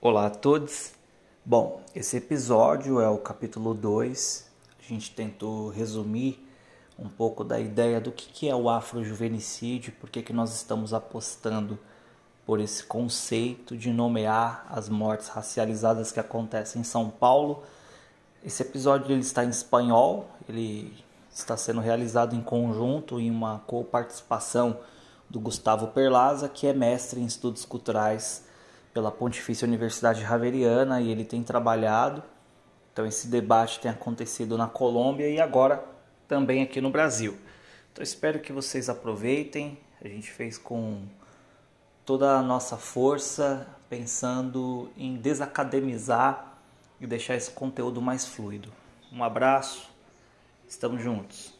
Olá a todos. Bom, esse episódio é o capítulo 2. A gente tentou resumir um pouco da ideia do que é o afrojuvenicídio, por que nós estamos apostando por esse conceito de nomear as mortes racializadas que acontecem em São Paulo. Esse episódio ele está em espanhol, ele está sendo realizado em conjunto em uma co-participação do Gustavo Perlaza, que é mestre em estudos culturais pela Pontifícia Universidade Javeriana e ele tem trabalhado. Então esse debate tem acontecido na Colômbia e agora também aqui no Brasil. Então espero que vocês aproveitem. A gente fez com toda a nossa força pensando em desacademizar e deixar esse conteúdo mais fluido. Um abraço. Estamos juntos.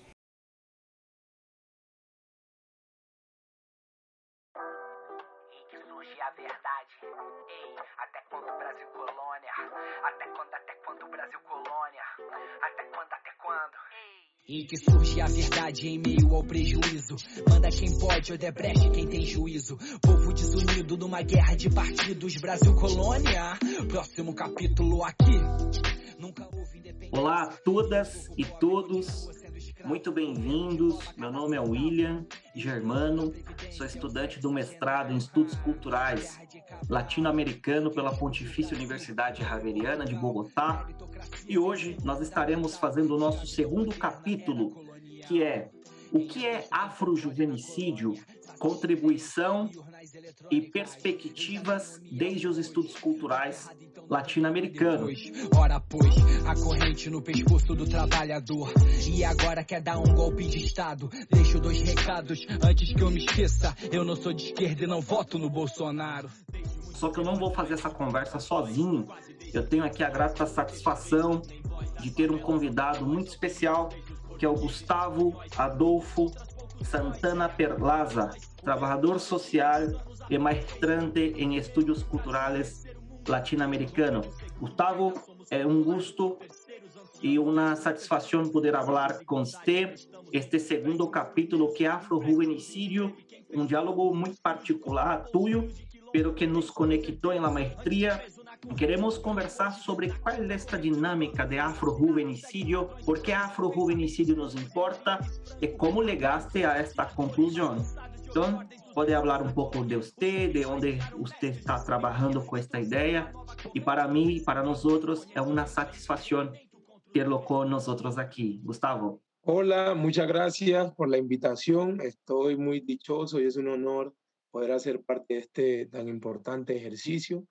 E que surge a verdade em meio ao prejuízo. Manda quem pode, Odebrecht quem tem juízo. Povo desunido numa guerra de partidos. Brasil colônia. Próximo capítulo aqui. Nunca houve Olá a todas e todos. Muito bem-vindos. Meu nome é William Germano. Sou estudante do mestrado em Estudos Culturais Latino-Americano pela Pontifícia Universidade Javeriana de Bogotá. E hoje nós estaremos fazendo o nosso segundo capítulo, que é o que é afrojuvenicídio, contribuição e perspectivas desde os estudos culturais latino-americanos. Ora, pois, a corrente no pescoço do trabalhador. E agora quer dar um golpe de Estado. Deixo dois recados antes que eu me esqueça. Eu não sou de esquerda e não voto no Bolsonaro. Só que eu não vou fazer essa conversa sozinho. Eu tenho aqui a grata satisfação de ter um convidado muito especial, que é o Gustavo Adolfo Santana Perlaza, trabalhador social e maestrante em estudos culturais latino-americanos. Gustavo, é um gosto e uma satisfação poder falar com você este segundo capítulo que é Afro-Juvenicídio, um diálogo muito particular, tuyo, pero que nos conectou em la maestría. Queremos conversar sobre qual é esta dinâmica de afrojuvenicídio, por que afrojuvenicídio nos importa e como legaste a esta conclusão. Então, pode falar um pouco de você, de onde você está trabalhando com esta ideia. E para e para é uma satisfação tê-lo com nós outros aqui. Gustavo. Hola, muchas gracias por la invitación. Estoy muy dichoso y es un honor poder hacer parte de este tan importante ejercicio.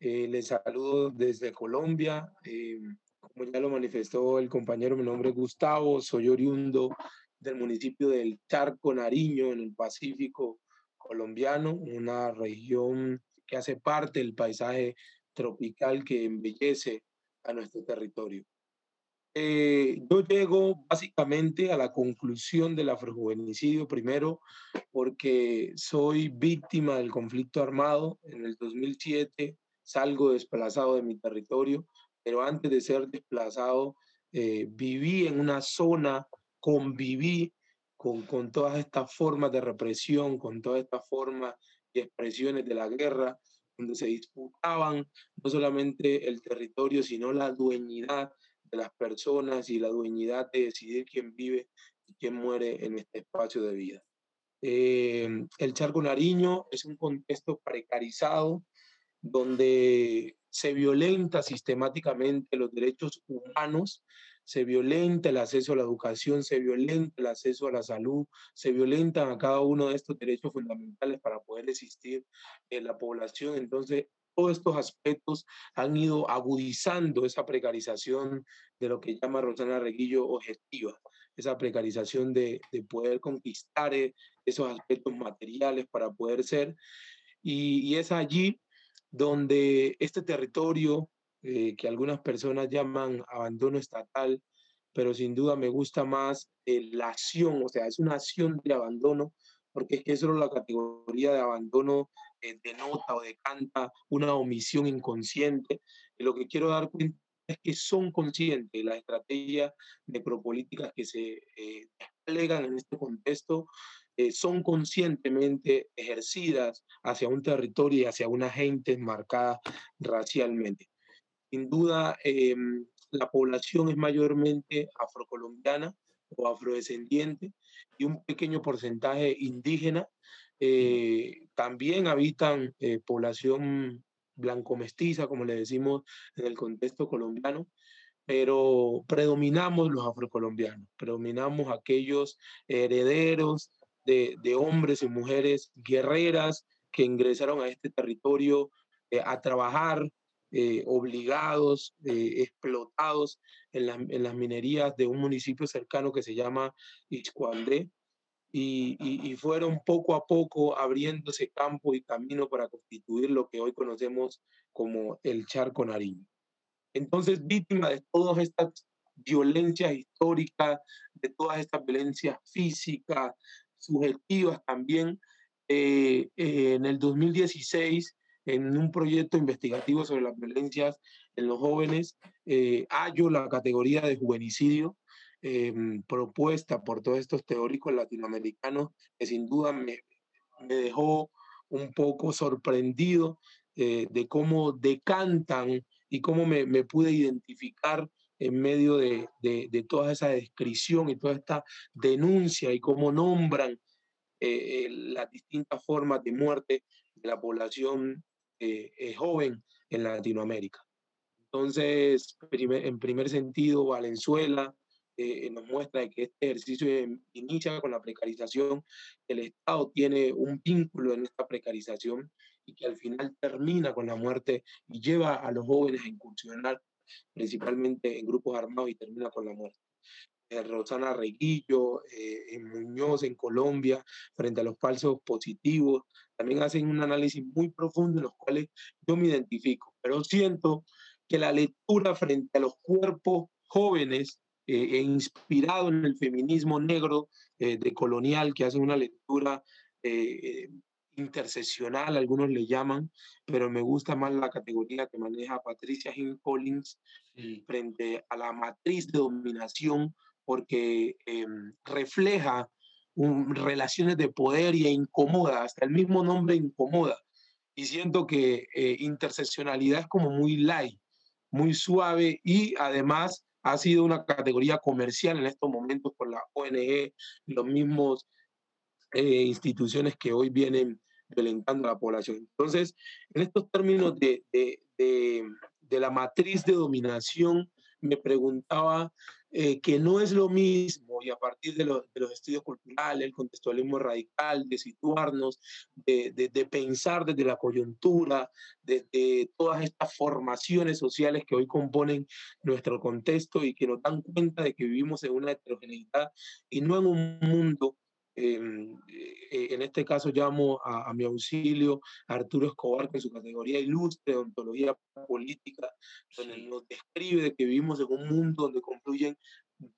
Eh, les saludo desde Colombia. Eh, como ya lo manifestó el compañero, mi nombre es Gustavo, soy oriundo del municipio del Charco Nariño, en el Pacífico colombiano, una región que hace parte del paisaje tropical que embellece a nuestro territorio. Eh, yo llego básicamente a la conclusión del afrojuvenicidio, primero porque soy víctima del conflicto armado. En el 2007 salgo desplazado de mi territorio, pero antes de ser desplazado eh, viví en una zona, conviví con, con todas estas formas de represión, con todas estas formas y expresiones de la guerra, donde se disputaban no solamente el territorio, sino la dueñidad de las personas y la dueñidad de decidir quién vive y quién muere en este espacio de vida. Eh, el Charco Nariño es un contexto precarizado donde se violenta sistemáticamente los derechos humanos, se violenta el acceso a la educación, se violenta el acceso a la salud, se violentan a cada uno de estos derechos fundamentales para poder existir en la población. Entonces, todos estos aspectos han ido agudizando esa precarización de lo que llama Rosana Reguillo objetiva, esa precarización de, de poder conquistar eh, esos aspectos materiales para poder ser. Y, y es allí donde este territorio eh, que algunas personas llaman abandono estatal, pero sin duda me gusta más eh, la acción, o sea, es una acción de abandono, porque es que solo la categoría de abandono eh, denota o decanta una omisión inconsciente. Y lo que quiero dar cuenta es que son conscientes las estrategias necropolíticas que se eh, desplegan en este contexto eh, son conscientemente ejercidas hacia un territorio y hacia una gente marcada racialmente. Sin duda, em, la población es mayormente afrocolombiana o afrodescendiente y un pequeño porcentaje indígena. Eh, también habitan eh, población blanco-mestiza, como le decimos en el contexto colombiano, pero predominamos los afrocolombianos, predominamos aquellos herederos de, hombres y mujeres guerreras que ingresaron a este territorio eh, a trabajar eh, obligados, eh, explotados en, en, las minerías de un municipio cercano que se llama Ixcuandé. Y, y, fueron poco a poco abriéndose campo y camino para constituir lo que hoy conocemos como el Charco Nariño. Entonces, víctima de todas estas violencias históricas, de todas estas violencias físicas, subjetivas también, eh, en el 2016 en un proyecto investigativo sobre las violencias en los jóvenes, eh, hallo la categoría de juvenicidio em, propuesta por todos estos teóricos latinoamericanos que sin duda me, me dejó un poco sorprendido eh, de cómo decantan y cómo me, me pude identificar en medio de, de, de, toda esa descripción y toda esta denuncia y cómo nombran eh, las distintas formas de muerte de la población eh, eh, joven en Latinoamérica. Entonces, en primer sentido, Valenzuela eh, nos muestra que este ejercicio inicia con la precarización, el Estado tiene un vínculo en esta precarización y que al final termina con la muerte y lleva a los jóvenes a incursionar principalmente en grupos armados y termina con la muerte. Rosana Reguillo, en Muñoz, en Colombia, frente a los falsos positivos, también hacen un análisis muy profundo en los cuales yo me identifico, pero siento que la lectura frente a los cuerpos jóvenes eh, e inspirado en el feminismo negro eh, de colonial, que hacen una lectura eh, interseccional, algunos le llaman, pero me gusta más la categoría que maneja Patricia Hill Collins frente a la matriz de dominación, porque em, refleja relaciones de poder y incomoda, hasta el mismo nombre incomoda. Y siento que eh, interseccionalidad es como muy light, muy suave y además ha sido una categoría comercial en estos momentos por la ONG, los mismos eh, instituciones que hoy vienen violentando a la población. Entonces, en estos términos de, de, de, de la matriz de dominación, me preguntaba eh, que no es lo mismo, y a partir de, de, los estudios culturales, el contextualismo radical, de situarnos, de, de, pensar desde la coyuntura, desde todas estas formaciones sociales que hoy componen nuestro contexto y que nos dan cuenta de que vivimos en una heterogeneidad y no en un mundo eh, en este caso llamo a, mi auxilio a Arturo Escobar, que en su categoría ilustre de ontología política, donde nos describe que vivimos en un mundo donde confluyen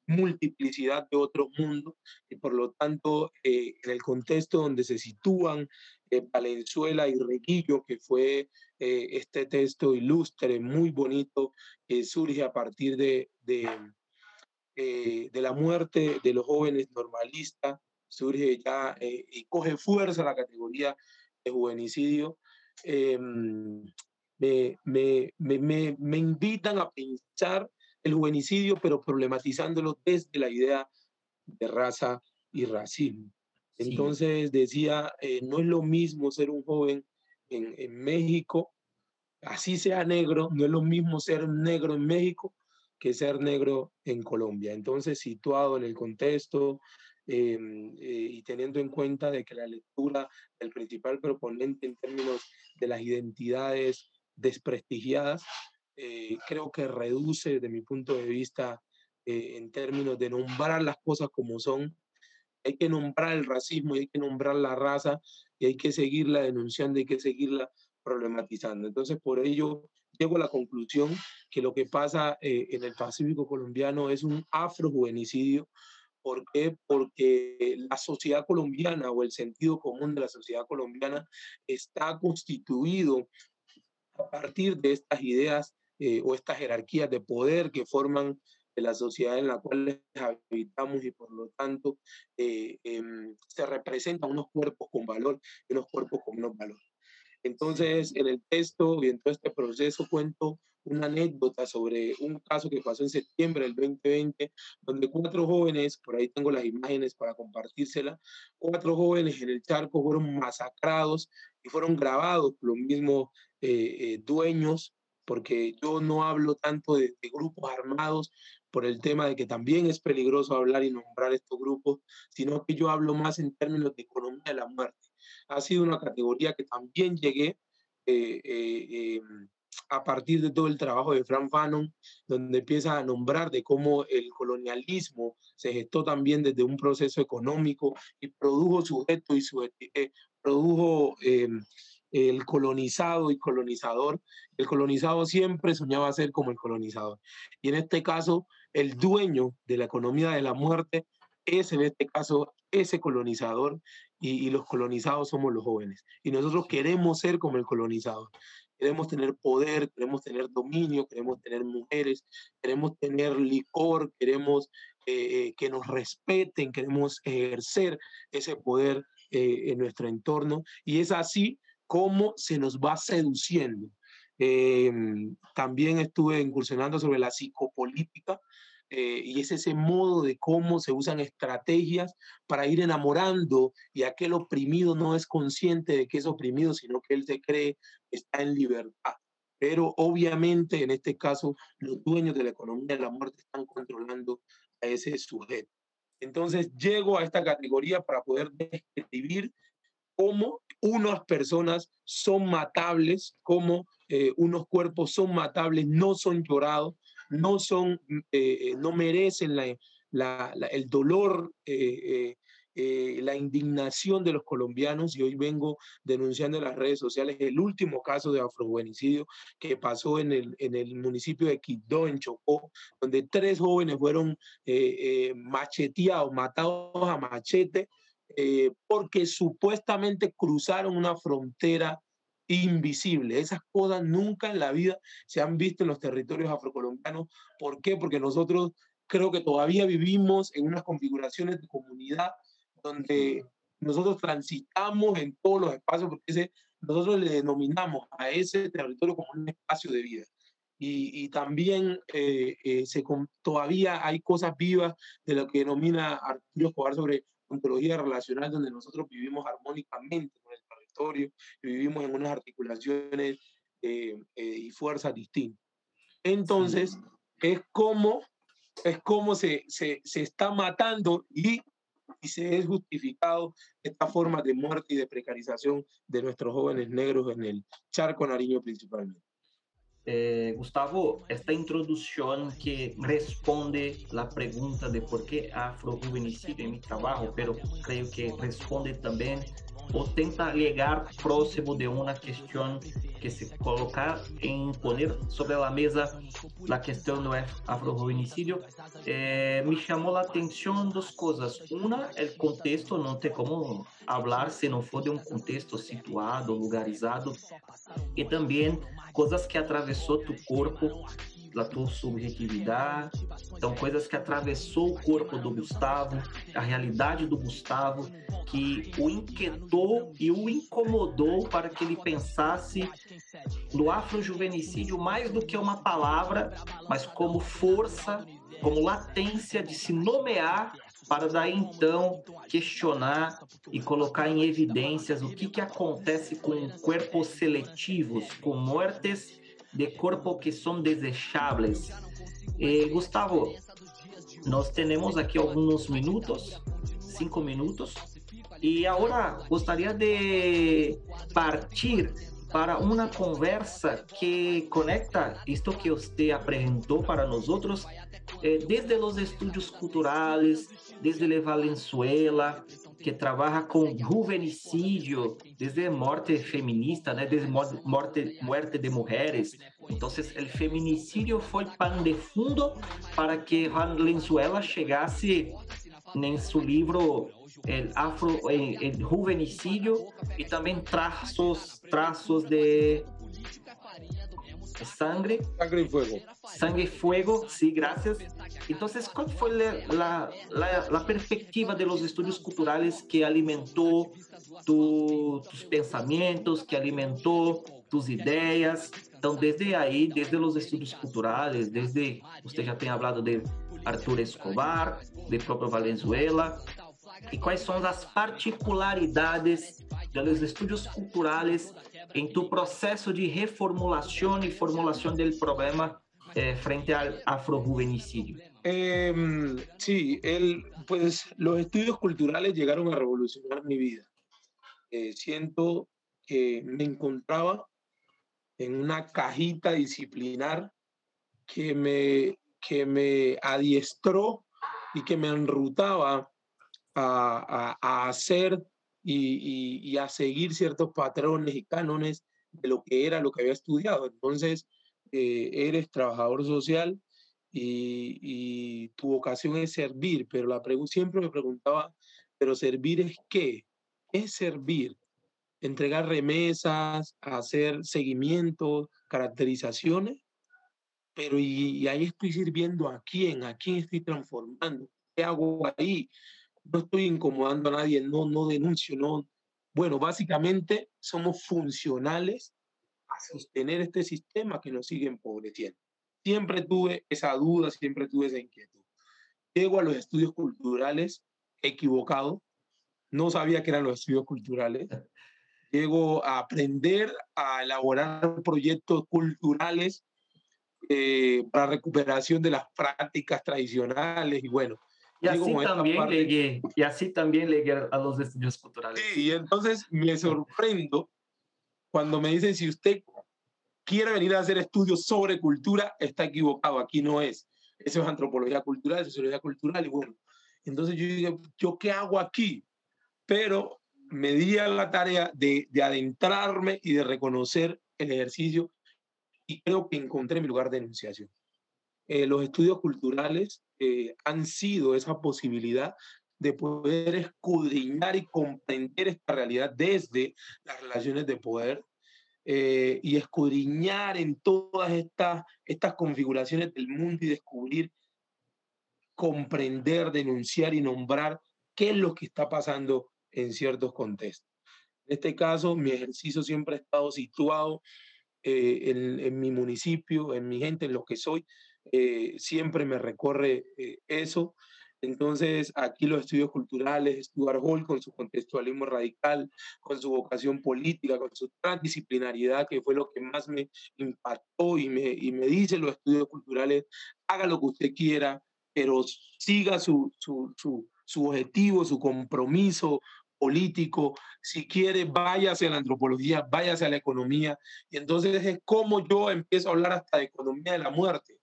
multiplicidad de otros mundos y por lo tanto eh, en el contexto donde se sitúan eh, Valenzuela y Reguillo, que fue este texto ilustre, muy bonito, que surge a partir de, de, de la muerte de los jóvenes normalistas surge ya eh, y coge fuerza la categoría de juvenicidio, em, me, me, me, me, invitan a pensar el juvenicidio, pero problematizándolo desde la idea de raza y racismo. Entonces decía, eh, no es lo mismo ser un joven en, en, México, así sea negro, no es lo mismo ser negro en México que ser negro en Colombia. Entonces, situado en el contexto Em, eh, y teniendo en cuenta de que la lectura del principal proponente en términos de las identidades desprestigiadas, eh, creo que reduce desde mi punto de vista eh, en términos de nombrar las cosas como son. Hay que nombrar el racismo hay que nombrar la raza y hay que seguirla denunciando, hay que seguirla problematizando. Entonces, por ello, llego a la conclusión que lo que pasa en el Pacífico colombiano es un afrojuvenicidio, ¿Por qué? Porque la sociedad colombiana o el sentido común de la sociedad colombiana está constituido a partir de estas ideas eh, o estas jerarquías de poder que forman de la sociedad en la cual habitamos y por lo tanto eh, em, se representan unos cuerpos con valor y unos cuerpos con menos valor. Entonces, en el texto y en todo este proceso cuento una anécdota sobre un caso que pasó en septiembre del 2020, donde cuatro jóvenes, por ahí tengo las imágenes para compartírselas, cuatro jóvenes en el charco fueron masacrados y fueron grabados por los mismos eh, eh, dueños, porque yo no hablo tanto de, de grupos armados por el tema de que también es peligroso hablar y nombrar estos grupos, sino que yo hablo más en términos de economía de la muerte. Ha sido una categoría que también llegué eh, eh, em, a partir de todo el trabajo de Frank Fanon, donde empieza a nombrar de cómo el colonialismo se gestó también desde un proceso económico y produjo sujeto y su, eh, produjo em, el colonizado y colonizador. El colonizado siempre soñaba ser como el colonizador. Y en este caso, el dueño de la economía de la muerte es en este caso ese colonizador y, los colonizados somos los jóvenes. Y nosotros queremos ser como el colonizador. Queremos tener poder, queremos tener dominio, queremos tener mujeres, queremos tener licor, queremos eh, que nos respeten, queremos ejercer ese poder eh, en nuestro entorno. Y es así como se nos va seduciendo. Em, también estuve incursionando sobre la psicopolítica, eh, y es ese modo de cómo se usan estrategias para ir enamorando y aquel oprimido no es consciente de que es oprimido, sino que él se cree que está en libertad. Pero obviamente en este caso los dueños de la economía de la muerte están controlando a ese sujeto. Entonces llego a esta categoría para poder describir cómo unas personas son matables, cómo eh, unos cuerpos son matables, no son llorados, no son, eh, no merecen la, el dolor, eh, eh, la indignación de los colombianos y hoy vengo denunciando en las redes sociales el último caso de afrojuvenicidio que pasó en el, en el municipio de Quito, en Chocó, donde tres jóvenes fueron macheteados, matados a machete, porque supuestamente cruzaron una frontera invisible. Esas cosas nunca en la vida se han visto en los territorios afrocolombianos. ¿Por qué? Porque nosotros creo que todavía vivimos en unas configuraciones de comunidad donde nosotros transitamos en todos los espacios, porque nosotros le denominamos a ese territorio como un espacio de vida. Y, también eh, eh, se, todavía hay cosas vivas de lo que denomina Arturo Escobar sobre ontología relacional, donde nosotros vivimos armónicamente con el y vivimos en unas articulaciones eh, eh, y fuerzas distintas. Entonces, es como, es como se, se, se está matando y, y, se es justificado esta forma de muerte y de precarización de nuestros jóvenes negros en el charco nariño principalmente. Eh, Gustavo, esta introducción que responde la pregunta de por qué afro-juvenicidio en mi trabajo, pero creo que responde también o tenta llegar próximo de una cuestión que se colocar en poner sobre la mesa la cuestión del afrojuvenicidio, eh, me llamó la atención dos cosas. Una, el contexto, no te cómo hablar si no fue de un contexto situado, lugarizado, y también cosas que atravesó tu cuerpo da tua subjetividade. Então, coisas que atravessou o corpo do Gustavo, a realidade do Gustavo, que o inquietou e o incomodou para que ele pensasse no afrojuvenicídio mais do que uma palavra, mas como força, como latência de se nomear para daí então questionar e colocar em evidências o que, que acontece com corpos seletivos, com mortes de corpo que son desechables. Eh, Gustavo, nos tenemos aquí algunos minutos, cinco minutos, y ahora gustaría de partir para una conversa que conecta esto que usted presentó para nosotros eh, desde los estudios culturales, desde la Valenzuela, que trabaja com juvenicídio, desde morte feminista, né, desde morte, muerte de mulheres. Então, o feminicídio foi pan de fundo para que Valenzuela chegasse em seu livro el afro el, el juvenicídio e também traços traços de sangre sangre e fogo Sangue Fuego, sí, gracias. Entonces, ¿cuál fue la, la, la perspectiva de los estudios culturales que alimentó tu, tus pensamientos, que alimentó tus ideias? Então, desde aí, desde os estudos culturais, desde você já tem falado de Arthur Escobar, de próprio Valenzuela, e quais são as particularidades dos estudos culturais em tu processo de reformulação e formulação do problema eh, frente ao afrojuvenicidio? Eh, sí, el, pues los estudios culturales llegaron a revolucionar mi vida. Eh, siento que me encontraba en una cajita disciplinar que me, que me adiestró y que me enrutaba a, a, hacer y, y, a seguir ciertos patrones y cánones de lo que era lo que había estudiado. Entonces, eh, eres trabajador social y, y, tu vocación es servir, pero la siempre me preguntaba, ¿pero servir es qué? ¿Qué es servir? entregar remesas, hacer seguimientos, caracterizaciones, pero y, ahí estoy sirviendo a quién, a quién estoy transformando, qué hago ahí, no estoy incomodando a nadie, no, no denuncio, no. Bueno, básicamente somos funcionales a sostener este sistema que nos sigue empobreciendo. Siempre tuve esa duda, siempre tuve esa inquietud. Llego a los estudios culturales equivocado, no sabía que eran los estudios culturales, llego a aprender a elaborar proyectos culturales eh, para recuperación de las prácticas tradicionales y bueno. Y así, también llegué, y así también llegué a los estudios culturales. Sí, y entonces me sorprendo cuando me dicen si usted quiere venir a hacer estudios sobre cultura, está equivocado, aquí no es. Eso es antropología cultural, sociología cultural y bueno. Entonces yo digo, ¿yo qué hago aquí? Pero me di a la tarea de, adentrarme y de reconocer el ejercicio y creo que encontré mi lugar de enunciación. Eh, los estudios culturales eh, han sido esa posibilidad de poder escudriñar y comprender esta realidad desde las relaciones de poder eh, y escudriñar en todas estas, estas configuraciones del mundo y descubrir, comprender, denunciar y nombrar qué es lo que está pasando en ciertos contextos. En este caso, mi ejercicio siempre ha estado situado eh, en, mi municipio, en mi gente, en lo que soy. Eh, siempre me recorre eh, eso. Entonces, aquí los estudios culturales, Stuart Hall con su contextualismo radical, con su vocación política, con su transdisciplinariedad, que fue lo que más me impactó y me, y me dice los estudios culturales, haga lo que usted quiera, pero siga su, su, su, su objetivo, su compromiso político, si quiere, váyase a la antropología, váyase a la economía. Y entonces es como yo empiezo a hablar hasta de economía de la muerte.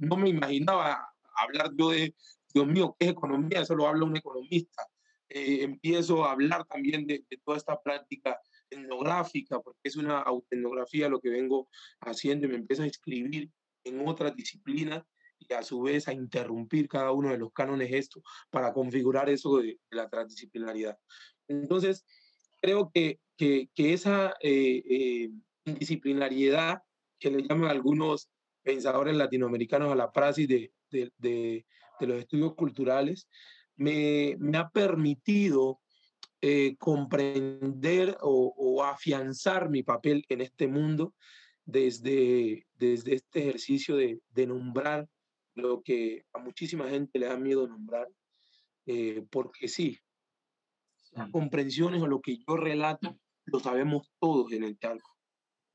No me imaginaba hablar yo de, Dios mío, ¿qué es economía? Eso lo habla un economista. Eh, empiezo a hablar también de, toda esta práctica etnográfica, porque es una autoetnografía lo que vengo haciendo me empiezo a inscribir en otras disciplinas y a su vez a interrumpir cada uno de los cánones esto para configurar eso de, la transdisciplinaridad. Entonces, creo que, que, esa eh, eh, que le llaman algunos pensadores latinoamericanos a la praxis de, de, de, los estudios culturales, me, me ha permitido eh, comprender o, o, afianzar mi papel en este mundo desde, desde este ejercicio de, de nombrar lo que a muchísima gente le da miedo nombrar, eh, porque sí, las comprensiones o lo que yo relato lo sabemos todos en el talco,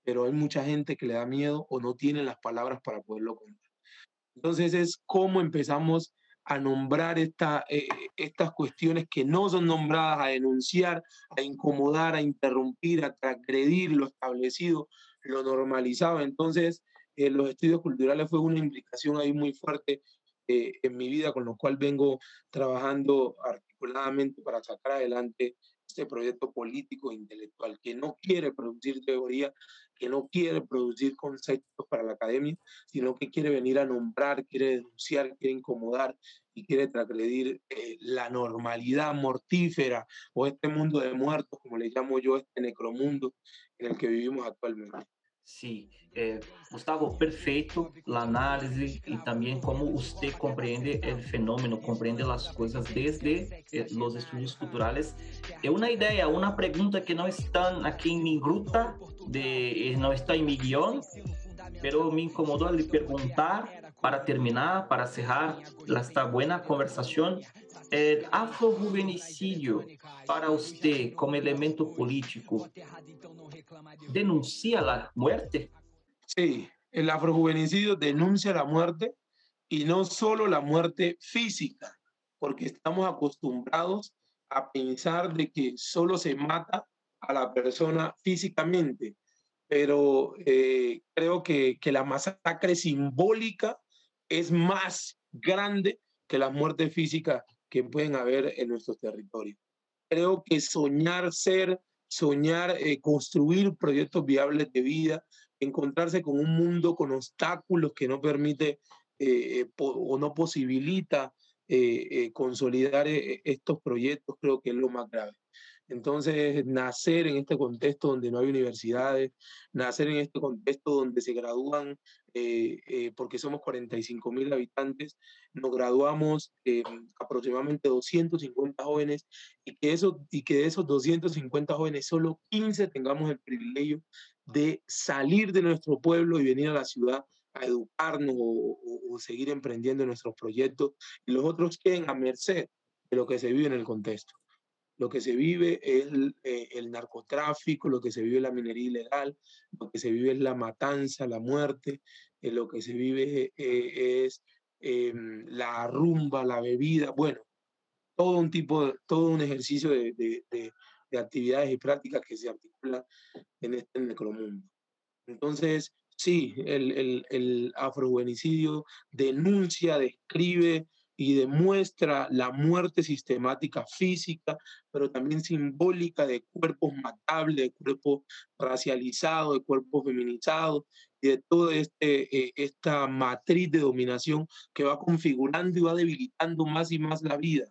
pero hay mucha gente que le da miedo o no tiene las palabras para poderlo contar. Entonces es cómo empezamos a nombrar eh, estas cuestiones que no son nombradas, a denunciar, a incomodar, a interrumpir, a transgredir lo establecido, lo normalizado. Entonces, eh, los estudios culturales fue una implicación ahí muy fuerte eh, en mi vida, con lo cual vengo trabajando articuladamente para sacar adelante este proyecto político e intelectual que no quiere producir teoría, que no quiere producir conceptos para la academia, sino que quiere venir a nombrar, quiere denunciar, quiere incomodar y quiere transgredir eh, la normalidad mortífera o este mundo de muertos, como le llamo yo, este necromundo en el que vivimos actualmente. Sí, eh, Gustavo, perfeito a análise e também como você compreende o fenômeno, compreende as coisas desde eh, os estudos culturais. É uma ideia, uma pergunta que não está aqui em minha gruta, de, não está em meu guião, mas me incomodou de perguntar para terminar, para cerrar esta boa conversação. El afrojuvenicidio para usted como elemento político denuncia la muerte? Sí, el afrojuvenicidio denuncia la muerte y no solo la muerte física, porque estamos acostumbrados a pensar de que solo se mata a la persona físicamente, pero eh, creo que, que la masacre simbólica es más grande que la muerte física que pueden haber en nuestros territorios. Creo que soñar ser, soñar eh, construir proyectos viables de vida, encontrarse con un mundo con obstáculos que no permite eh, eh, o no posibilita consolidar estos proyectos, creo que es lo más grave. Entonces, nacer en este contexto donde no hay universidades, nacer en este contexto donde se gradúan, eh, eh, porque somos 45 mil habitantes, nos graduamos eh, aproximadamente 250 jóvenes y que, eso, y que de esos 250 jóvenes solo 15 tengamos el privilegio de salir de nuestro pueblo y venir a la ciudad a educarnos o, o seguir emprendiendo nuestros proyectos y los otros queden a merced de lo que se vive en el contexto lo que se vive es eh, el, narcotráfico, lo que se vive es la minería ilegal, lo que se vive es la matanza, la muerte, eh, lo que se vive eh, es em, la rumba, la bebida, bueno, todo un tipo, todo un ejercicio de, de, actividades y prácticas que se articulan en este necromundo. Entonces, sí, el, el, el afrojuvenicidio denuncia, describe, y demuestra la muerte sistemática física, pero también simbólica de cuerpos matables, de cuerpos racializados, de cuerpos feminizados y de toda este, eh, esta matriz de dominación que va configurando y va debilitando más y más la vida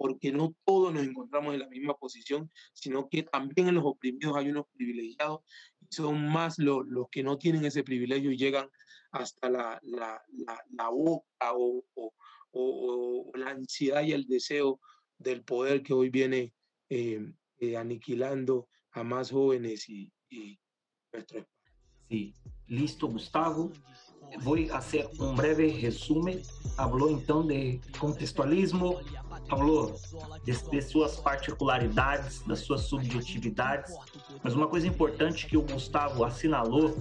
porque no todos nos encontramos en la misma posición, sino que también en los oprimidos hay unos privilegiados y son más los, los que no tienen ese privilegio y llegan hasta la, la, la, boca o, o, la ansiedad y el deseo del poder que hoy viene eh, eh, aniquilando a más jóvenes y, y nuestro. Sí, listo Gustavo. Voy a hacer un breve resumen. Habló entonces de contextualismo, habló de, de suas particularidades, das suas subjetividades, mas uma coisa importante que o Gustavo assinalou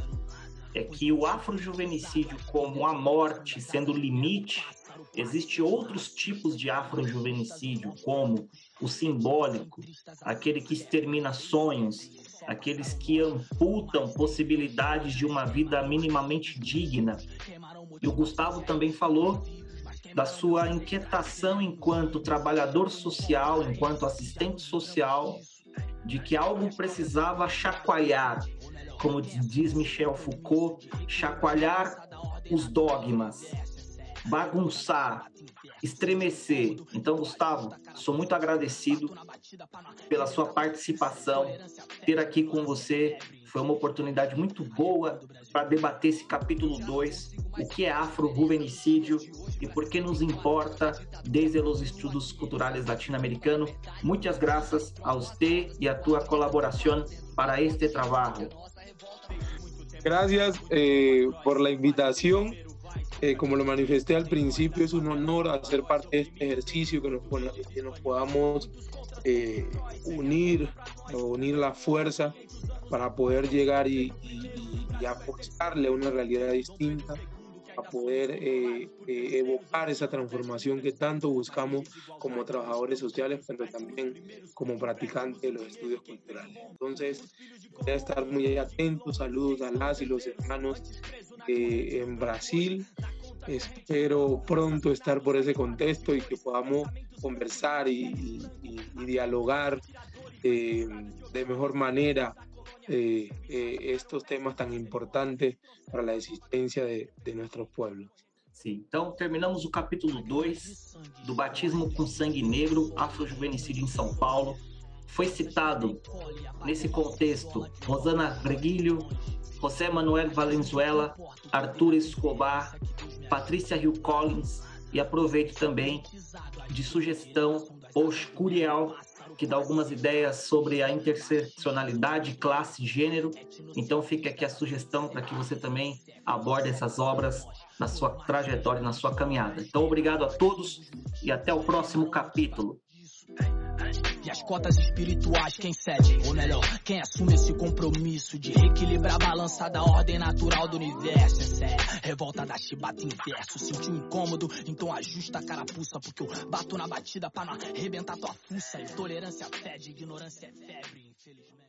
é que o afrojuvenicídio como a morte sendo o limite Existem outros tipos de afrojuvenicídio, como o simbólico, aquele que extermina sonhos, aqueles que amputam possibilidades de uma vida minimamente digna. E o Gustavo também falou da sua inquietação enquanto trabalhador social, enquanto assistente social, de que algo precisava chacoalhar, como diz Michel Foucault, chacoalhar os dogmas, bagunçar, estremecer. Então, Gustavo, sou muito agradecido pela sua participação, ter aqui com você. Foi uma oportunidade muito boa para debater esse capítulo 2, o que é afro-juvenicídio e por que nos importa desde os estudos culturais latino-americanos. Muitas graças a você e a tua colaboração para este trabalho. Gracias eh, por la invitación. Eh, como lo manifesté al principio, es un honor hacer parte de este ejercicio, que nos, que nos podamos eh, unir, unir la fuerza para poder llegar y, y, apostarle a una realidad distinta, a poder eh, evocar esa transformación que tanto buscamos como trabajadores sociales, pero también como practicantes de los estudios culturales. Entonces, voy a estar muy atentos, saludos a las y los hermanos en Brasil. Espero pronto estar por ese contexto y que podamos conversar y, dialogar eh, de mejor manera eh, eh, estos temas tan importantes para la existencia de, de nuestros pueblos. Sim, então terminamos o capítulo 2 do batismo com sangue negro, afrojuvenicídio em São Paulo. foi citado nesse contexto Rosana Reguilho, José Manuel Valenzuela, Arthur Escobar, Patrícia Hill Collins e aproveito também de sugestão Osh Curiel, que dá algumas ideias sobre a interseccionalidade, classe, gênero. Então fica aqui a sugestão para que você também aborde essas obras na sua trajetória, na sua caminhada. Então obrigado a todos e até o próximo capítulo. As cotas espirituais, quem cede? Ou melhor, quem assume esse compromisso de reequilibrar a balança da ordem natural do universo? Essa é revolta da chibata inverso. Sentiu incômodo? Então ajusta a carapuça, porque eu bato na batida pra não arrebentar tua fuça. Intolerância fede, ignorância é febre, infelizmente.